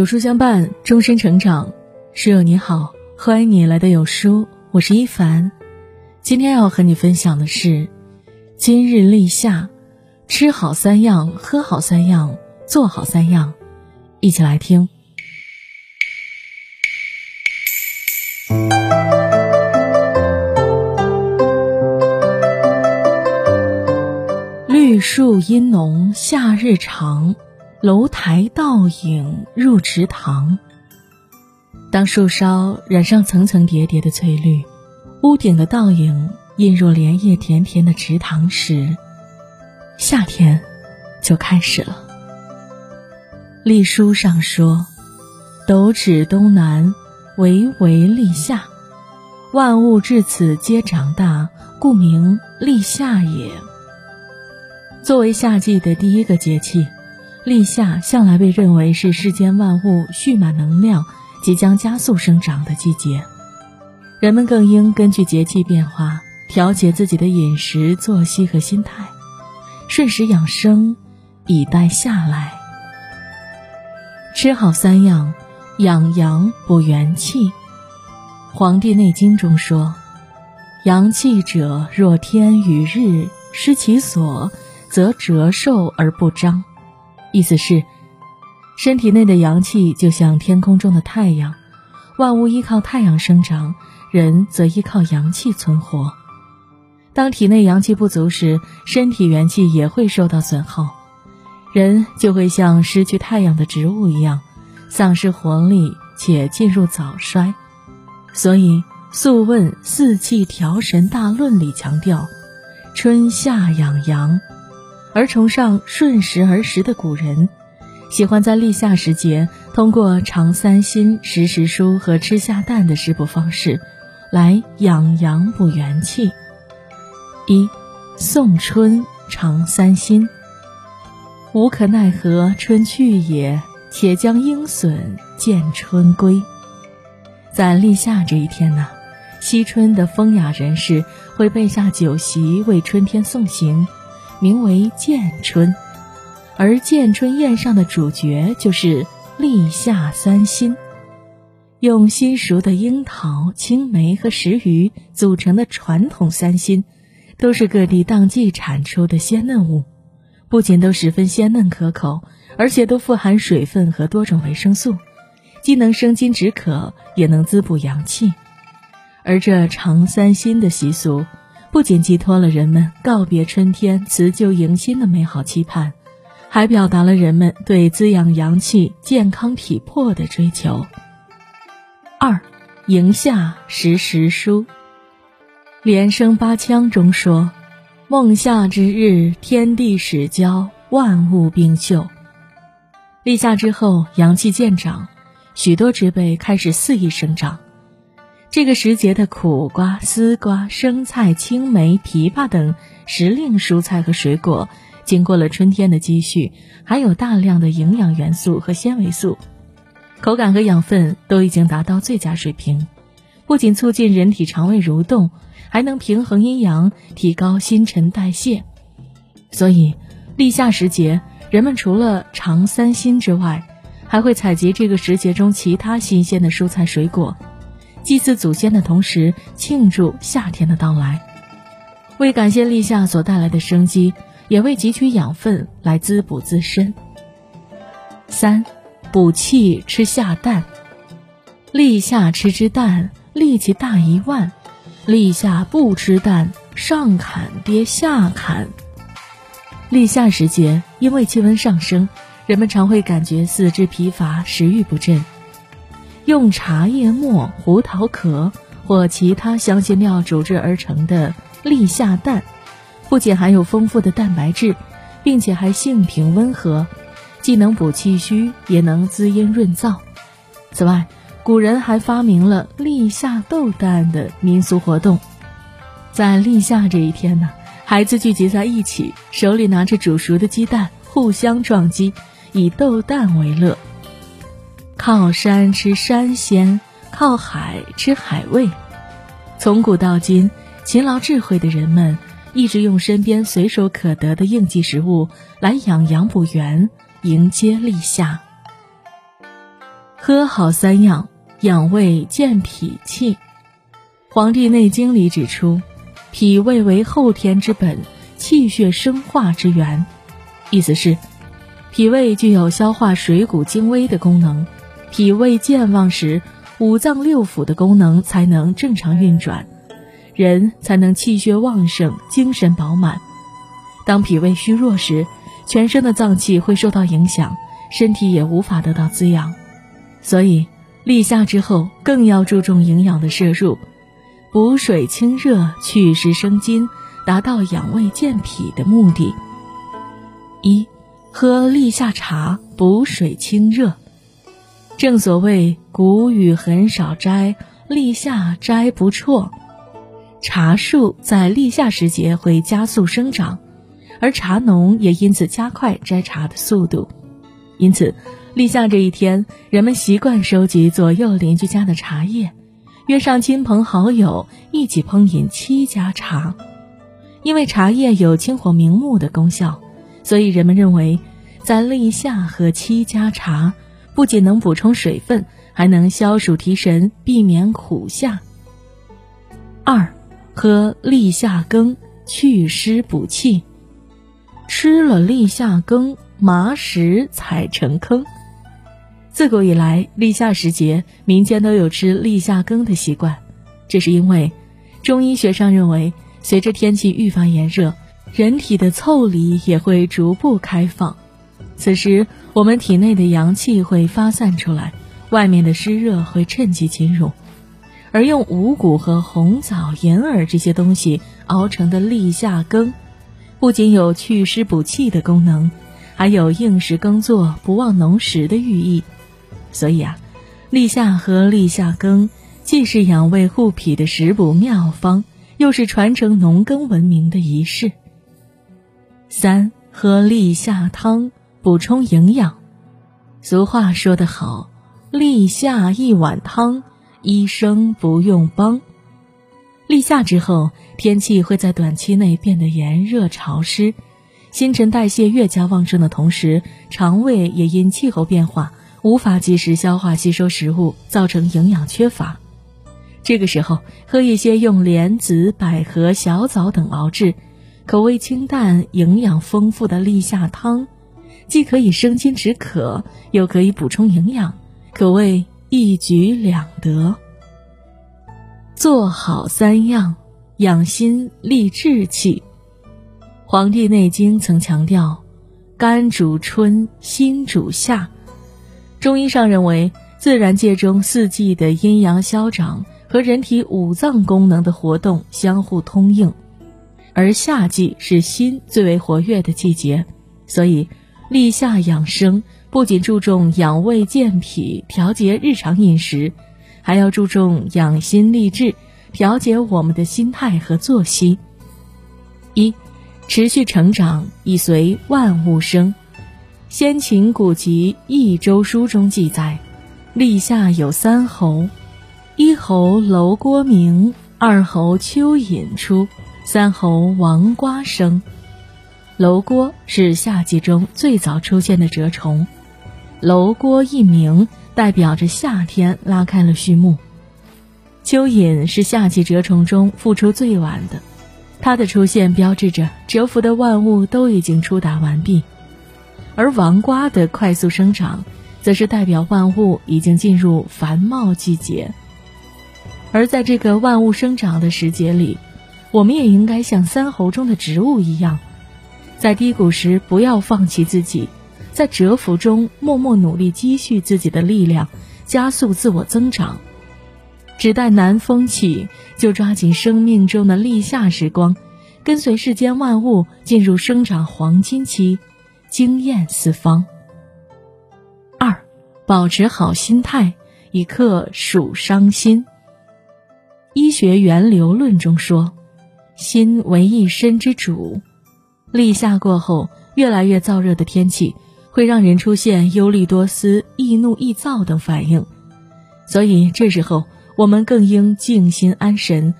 有书相伴，终身成长。室友你好，欢迎你来到有书，我是一凡。今天要和你分享的是，今日立夏，吃好三样，喝好三样，做好三样，一起来听。绿树阴浓，夏日长。楼台倒影入池塘。当树梢染上层层叠叠的翠绿，屋顶的倒影映入莲叶甜甜的池塘时，夏天就开始了。历书上说：“斗指东南，惟为立夏。万物至此皆长大，故名立夏也。”作为夏季的第一个节气。立夏向来被认为是世间万物蓄满能量、即将加速生长的季节，人们更应根据节气变化调节自己的饮食、作息和心态，顺时养生，以待夏来。吃好三样，养阳补元气。《黄帝内经》中说：“阳气者，若天与日，失其所，则折寿而不彰。”意思是，身体内的阳气就像天空中的太阳，万物依靠太阳生长，人则依靠阳气存活。当体内阳气不足时，身体元气也会受到损耗，人就会像失去太阳的植物一样，丧失活力且进入早衰。所以，《素问·四气调神大论》里强调，春夏养阳。而崇尚顺时而食的古人，喜欢在立夏时节，通过尝三辛、食时蔬和吃下蛋的食补方式，来养阳补元气。一，送春尝三辛。无可奈何春去也，且将鹰隼见春归。在立夏这一天呢，惜春的风雅人士会备下酒席为春天送行。名为建春，而建春宴上的主角就是立夏三辛，用新熟的樱桃、青梅和石鱼组成的传统三辛，都是各地当季产出的鲜嫩物，不仅都十分鲜嫩可口，而且都富含水分和多种维生素，既能生津止渴，也能滋补阳气。而这尝三辛的习俗。不仅寄托了人们告别春天、辞旧迎新的美好期盼，还表达了人们对滋养阳气、健康体魄的追求。二，迎夏时时蔬。连声八腔中说：“孟夏之日，天地始交，万物并秀。”立夏之后，阳气渐长，许多植被开始肆意生长。这个时节的苦瓜、丝瓜、生菜、青梅、枇杷等时令蔬菜和水果，经过了春天的积蓄，含有大量的营养元素和纤维素，口感和养分都已经达到最佳水平，不仅促进人体肠胃蠕动，还能平衡阴阳，提高新陈代谢。所以，立夏时节，人们除了尝三辛之外，还会采集这个时节中其他新鲜的蔬菜水果。祭祀祖先的同时，庆祝夏天的到来，为感谢立夏所带来的生机，也为汲取养分来滋补自身。三，补气吃夏蛋。立夏吃只蛋，力气大一万；立夏不吃蛋，上砍跌下砍。立夏时节，因为气温上升，人们常会感觉四肢疲乏，食欲不振。用茶叶末、胡桃壳或其他香辛料煮制而成的立夏蛋，不仅含有丰富的蛋白质，并且还性平温和，既能补气虚，也能滋阴润燥。此外，古人还发明了立夏斗蛋的民俗活动。在立夏这一天呢，孩子聚集在一起，手里拿着煮熟的鸡蛋，互相撞击，以斗蛋为乐。靠山吃山鲜，靠海吃海味。从古到今，勤劳智慧的人们一直用身边随手可得的应季食物来养阳补元，迎接立夏。喝好三样，养胃健脾气。《黄帝内经》里指出，脾胃为后天之本，气血生化之源。意思是，脾胃具有消化水谷精微的功能。脾胃健旺时，五脏六腑的功能才能正常运转，人才能气血旺盛、精神饱满。当脾胃虚弱时，全身的脏器会受到影响，身体也无法得到滋养。所以，立夏之后更要注重营养的摄入，补水清热、祛湿生津，达到养胃健脾的目的。一，喝立夏茶，补水清热。正所谓“谷雨很少摘，立夏摘不辍”。茶树在立夏时节会加速生长，而茶农也因此加快摘茶的速度。因此，立夏这一天，人们习惯收集左右邻居家的茶叶，约上亲朋好友一起烹饮七家茶。因为茶叶有清火明目的功效，所以人们认为，在立夏喝七家茶。不仅能补充水分，还能消暑提神，避免苦夏。二，喝立夏羹祛湿补气。吃了立夏羹，麻石踩成坑。自古以来，立夏时节，民间都有吃立夏羹的习惯。这是因为，中医学上认为，随着天气愈发炎热，人体的腠理也会逐步开放。此时，我们体内的阳气会发散出来，外面的湿热会趁机侵入，而用五谷和红枣、银耳这些东西熬成的立夏羹，不仅有祛湿补气的功能，还有应时耕作、不忘农时的寓意。所以啊，立夏和立夏羹，既是养胃护脾的食补妙方，又是传承农耕文明的仪式。三喝立夏汤。补充营养，俗话说得好：“立夏一碗汤，医生不用帮。”立夏之后，天气会在短期内变得炎热潮湿，新陈代谢越加旺盛的同时，肠胃也因气候变化无法及时消化吸收食物，造成营养缺乏。这个时候，喝一些用莲子、百合、小枣等熬制、口味清淡、营养丰富的立夏汤。既可以生津止渴，又可以补充营养，可谓一举两得。做好三样，养心立志气。《黄帝内经》曾强调：“肝主春，心主夏。”中医上认为，自然界中四季的阴阳消长和人体五脏功能的活动相互通应，而夏季是心最为活跃的季节，所以。立夏养生不仅注重养胃健脾、调节日常饮食，还要注重养心立志，调节我们的心态和作息。一，持续成长以随万物生。先秦古籍《益周书》中记载，立夏有三候：一候楼郭明，二候蚯蚓出，三候王瓜生。楼郭是夏季中最早出现的蛰虫，楼郭一鸣，代表着夏天拉开了序幕。蚯蚓是夏季蛰虫中复出最晚的，它的出现标志着蛰伏的万物都已经出达完毕，而王瓜的快速生长，则是代表万物已经进入繁茂季节。而在这个万物生长的时节里，我们也应该像三候中的植物一样。在低谷时不要放弃自己，在蛰伏中默默努力积蓄自己的力量，加速自我增长。只待南风起，就抓紧生命中的立夏时光，跟随世间万物进入生长黄金期，惊艳四方。二，保持好心态，以克暑伤心。医学源流论中说，心为一身之主。立夏过后，越来越燥热的天气会让人出现忧虑多思、易怒易躁等反应，所以这时候我们更应静心安神，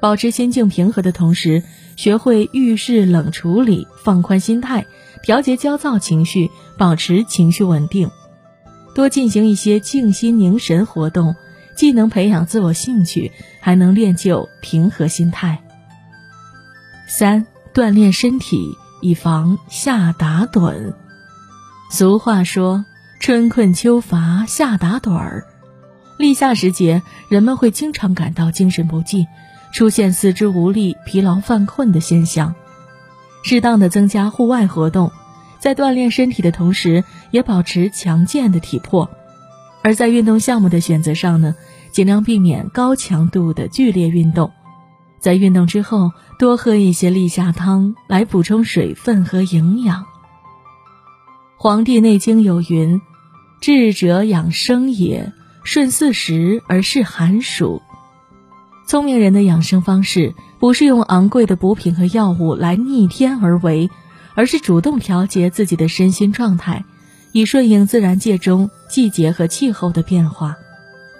保持心境平和的同时，学会遇事冷处理，放宽心态，调节焦躁情绪，保持情绪稳定。多进行一些静心凝神活动，既能培养自我兴趣，还能练就平和心态。三、锻炼身体，以防夏打盹。俗话说：“春困秋乏夏打盹儿。”立夏时节，人们会经常感到精神不济，出现四肢无力、疲劳犯困的现象。适当的增加户外活动，在锻炼身体的同时，也保持强健的体魄。而在运动项目的选择上呢，尽量避免高强度的剧烈运动。在运动之后，多喝一些立夏汤来补充水分和营养。《黄帝内经》有云：“智者养生也，顺四时而适寒暑。”聪明人的养生方式不是用昂贵的补品和药物来逆天而为，而是主动调节自己的身心状态，以顺应自然界中季节和气候的变化。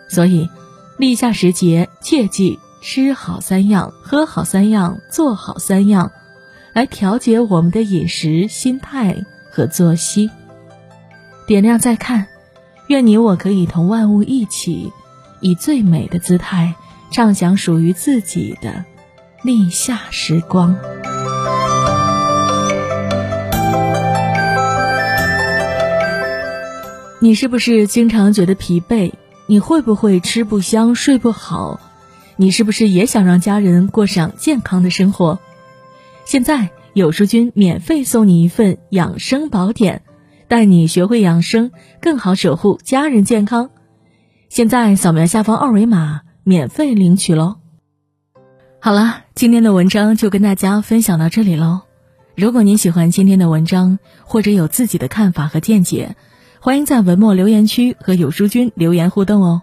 所以，立夏时节切记吃好三样、喝好三样、做好三样，来调节我们的饮食、心态。和作息，点亮再看，愿你我可以同万物一起，以最美的姿态，畅享属于自己的立夏时光。你是不是经常觉得疲惫？你会不会吃不香、睡不好？你是不是也想让家人过上健康的生活？现在。有书君免费送你一份养生宝典，带你学会养生，更好守护家人健康。现在扫描下方二维码，免费领取喽。好了，今天的文章就跟大家分享到这里喽。如果您喜欢今天的文章，或者有自己的看法和见解，欢迎在文末留言区和有书君留言互动哦。